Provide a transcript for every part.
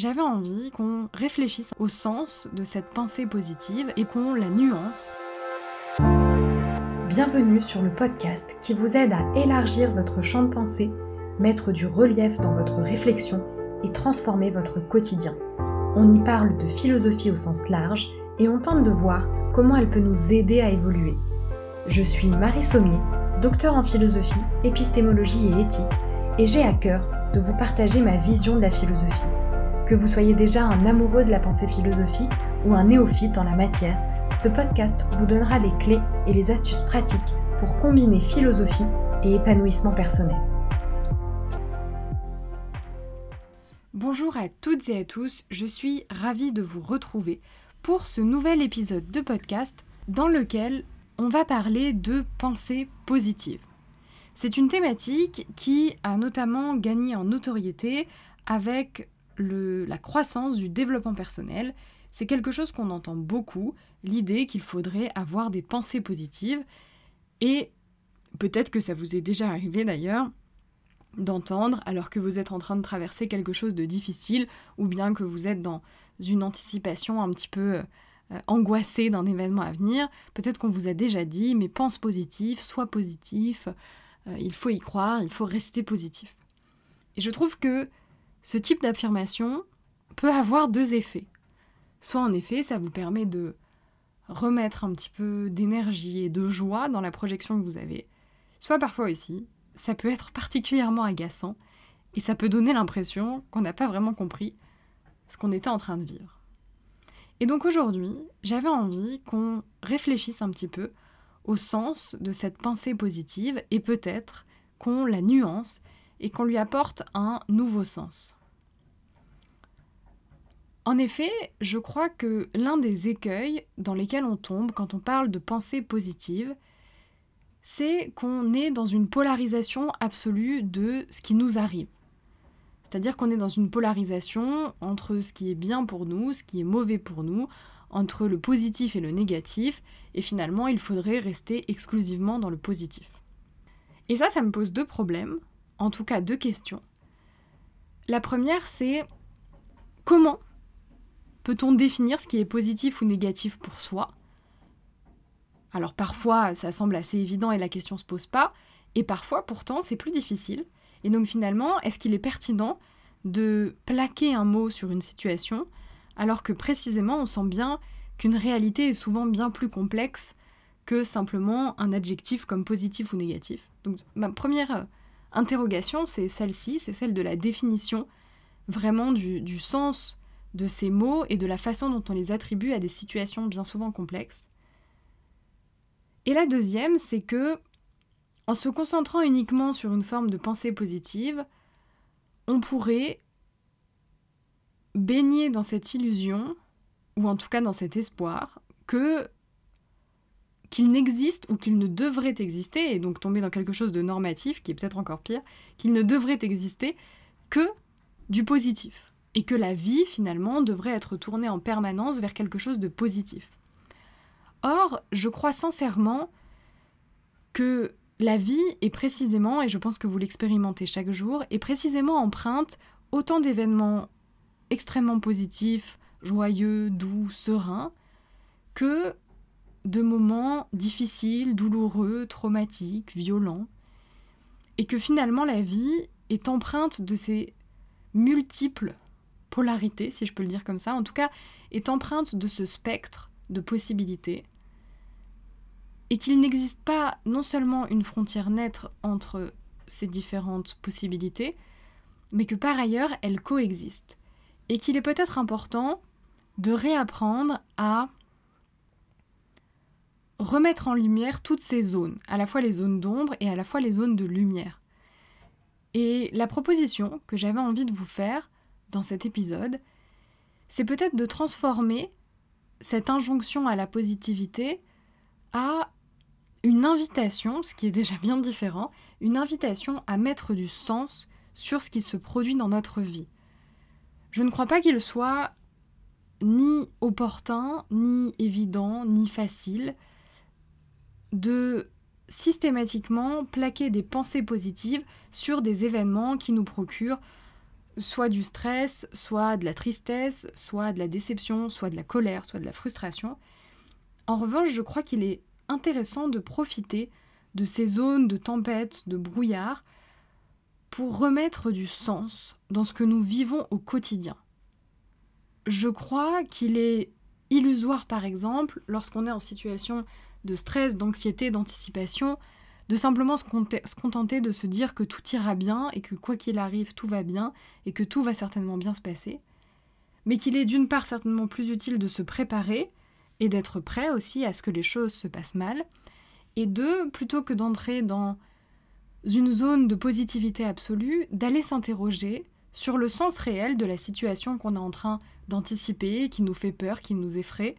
j'avais envie qu'on réfléchisse au sens de cette pensée positive et qu'on la nuance. Bienvenue sur le podcast qui vous aide à élargir votre champ de pensée, mettre du relief dans votre réflexion et transformer votre quotidien. On y parle de philosophie au sens large et on tente de voir comment elle peut nous aider à évoluer. Je suis Marie Sommier, docteur en philosophie, épistémologie et éthique, et j'ai à cœur de vous partager ma vision de la philosophie. Que vous soyez déjà un amoureux de la pensée philosophique ou un néophyte en la matière, ce podcast vous donnera les clés et les astuces pratiques pour combiner philosophie et épanouissement personnel. Bonjour à toutes et à tous, je suis ravie de vous retrouver pour ce nouvel épisode de podcast dans lequel on va parler de pensée positive. C'est une thématique qui a notamment gagné en notoriété avec la croissance du développement personnel. C'est quelque chose qu'on entend beaucoup, l'idée qu'il faudrait avoir des pensées positives. Et peut-être que ça vous est déjà arrivé d'ailleurs d'entendre alors que vous êtes en train de traverser quelque chose de difficile ou bien que vous êtes dans une anticipation un petit peu euh, angoissée d'un événement à venir. Peut-être qu'on vous a déjà dit mais pense positif, sois positif, euh, il faut y croire, il faut rester positif. Et je trouve que ce type d'affirmation peut avoir deux effets. Soit en effet, ça vous permet de remettre un petit peu d'énergie et de joie dans la projection que vous avez, soit parfois aussi, ça peut être particulièrement agaçant et ça peut donner l'impression qu'on n'a pas vraiment compris ce qu'on était en train de vivre. Et donc aujourd'hui, j'avais envie qu'on réfléchisse un petit peu au sens de cette pensée positive et peut-être qu'on la nuance et qu'on lui apporte un nouveau sens. En effet, je crois que l'un des écueils dans lesquels on tombe quand on parle de pensée positive, c'est qu'on est dans une polarisation absolue de ce qui nous arrive. C'est-à-dire qu'on est dans une polarisation entre ce qui est bien pour nous, ce qui est mauvais pour nous, entre le positif et le négatif, et finalement il faudrait rester exclusivement dans le positif. Et ça, ça me pose deux problèmes, en tout cas deux questions. La première, c'est comment peut-on définir ce qui est positif ou négatif pour soi? Alors parfois, ça semble assez évident et la question se pose pas, et parfois, pourtant, c'est plus difficile. Et donc finalement, est-ce qu'il est pertinent de plaquer un mot sur une situation alors que précisément on sent bien qu'une réalité est souvent bien plus complexe que simplement un adjectif comme positif ou négatif? Donc ma première euh, interrogation, c'est celle-ci, c'est celle de la définition vraiment du, sens de ces mots et de la façon dont on les attribue à des situations bien souvent complexes. Et la deuxième, c'est que en se concentrant uniquement sur une forme de pensée positive, on pourrait baigner dans cette illusion, ou en tout cas dans cet espoir, que qu'il n'existe ou qu'il ne devrait exister, et donc tomber dans quelque chose de normatif, qui est peut-être encore pire, qu'il ne devrait exister que du positif, et que la vie, finalement, devrait être tournée en permanence vers quelque chose de positif. Or, je crois sincèrement que la vie est précisément, et je pense que vous l'expérimentez chaque jour, est précisément empreinte autant d'événements extrêmement positif, joyeux, doux, serein, que de moments difficiles, douloureux, traumatiques, violents, et que finalement la vie est empreinte de ces multiples polarités, si je peux le dire comme ça, en tout cas est empreinte de ce spectre de possibilités, et qu'il n'existe pas non seulement une frontière nette entre ces différentes possibilités, mais que par ailleurs elles coexistent et qu'il est peut-être important de réapprendre à remettre en lumière toutes ces zones, à la fois les zones d'ombre et à la fois les zones de lumière. Et la proposition que j'avais envie de vous faire dans cet épisode, c'est peut-être de transformer cette injonction à la positivité à une invitation, ce qui est déjà bien différent, une invitation à mettre du sens sur ce qui se produit dans notre vie. Je ne crois pas qu'il soit ni opportun, ni évident, ni facile de systématiquement plaquer des pensées positives sur des événements qui nous procurent soit du stress, soit de la tristesse, soit de la déception, soit de la colère, soit de la frustration. En revanche, je crois qu'il est intéressant de profiter de ces zones de tempête, de brouillard, pour remettre du sens dans ce que nous vivons au quotidien. Je crois qu'il est illusoire, par exemple, lorsqu'on est en situation de stress, d'anxiété, d'anticipation, de simplement se, contenter de se dire que tout ira bien et que quoi qu'il arrive, tout va bien et que tout va certainement bien se passer, mais qu'il est d'une part certainement plus utile de se préparer et d'être prêt aussi à ce que les choses se passent mal, et deux, plutôt que d'entrer dans une zone de positivité absolue, d'aller s'interroger sur le sens réel de la situation qu'on est en train d'anticiper, qui nous fait peur, qui nous effraie.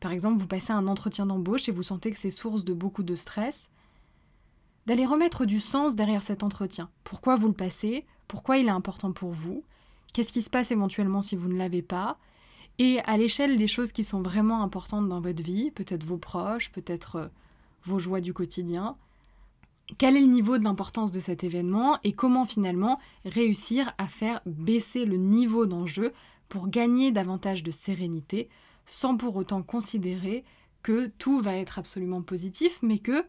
Par exemple, vous passez un entretien d'embauche et vous sentez que c'est source de beaucoup de stress. D'aller remettre du sens derrière cet entretien. Pourquoi vous le passez? Pourquoi il est important pour vous? Qu'est-ce qui se passe éventuellement si vous ne l'avez pas? Et à l'échelle des choses qui sont vraiment importantes dans votre vie, peut-être vos proches, peut-être euh, vos joies du quotidien, quel est le niveau d'importance de cet événement et comment finalement réussir à faire baisser le niveau d'enjeu pour gagner davantage de sérénité sans pour autant considérer que tout va être absolument positif mais que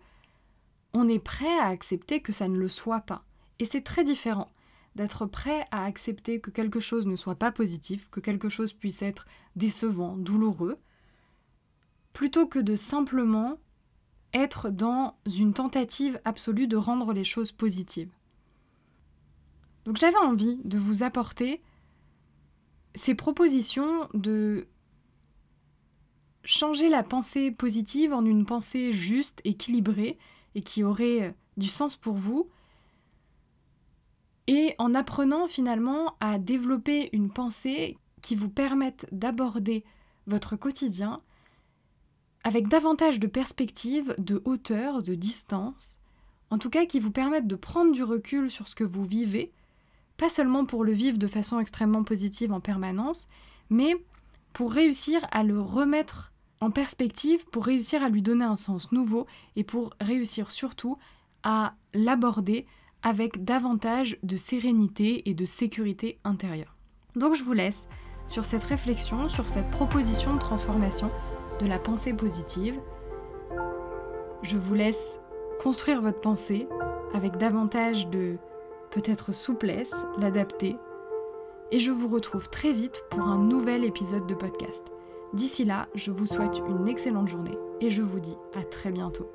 on est prêt à accepter que ça ne le soit pas. Et c'est très différent d'être prêt à accepter que quelque chose ne soit pas positif, que quelque chose puisse être décevant, douloureux, plutôt que de simplement être dans une tentative absolue de rendre les choses positives. Donc j'avais envie de vous apporter ces propositions de changer la pensée positive en une pensée juste, équilibrée et qui aurait du sens pour vous, et en apprenant finalement à développer une pensée qui vous permette d'aborder votre quotidien avec davantage de perspective, de hauteur, de distance, en tout cas qui vous permettent de prendre du recul sur ce que vous vivez, pas seulement pour le vivre de façon extrêmement positive en permanence, mais pour réussir à le remettre en perspective, pour réussir à lui donner un sens nouveau et pour réussir surtout à l'aborder avec davantage de sérénité et de sécurité intérieure. Donc je vous laisse sur cette réflexion, sur cette proposition de transformation de la pensée positive. Je vous laisse construire votre pensée avec davantage de peut-être souplesse, l'adapter. Et je vous retrouve très vite pour un nouvel épisode de podcast. D'ici là, je vous souhaite une excellente journée et je vous dis à très bientôt.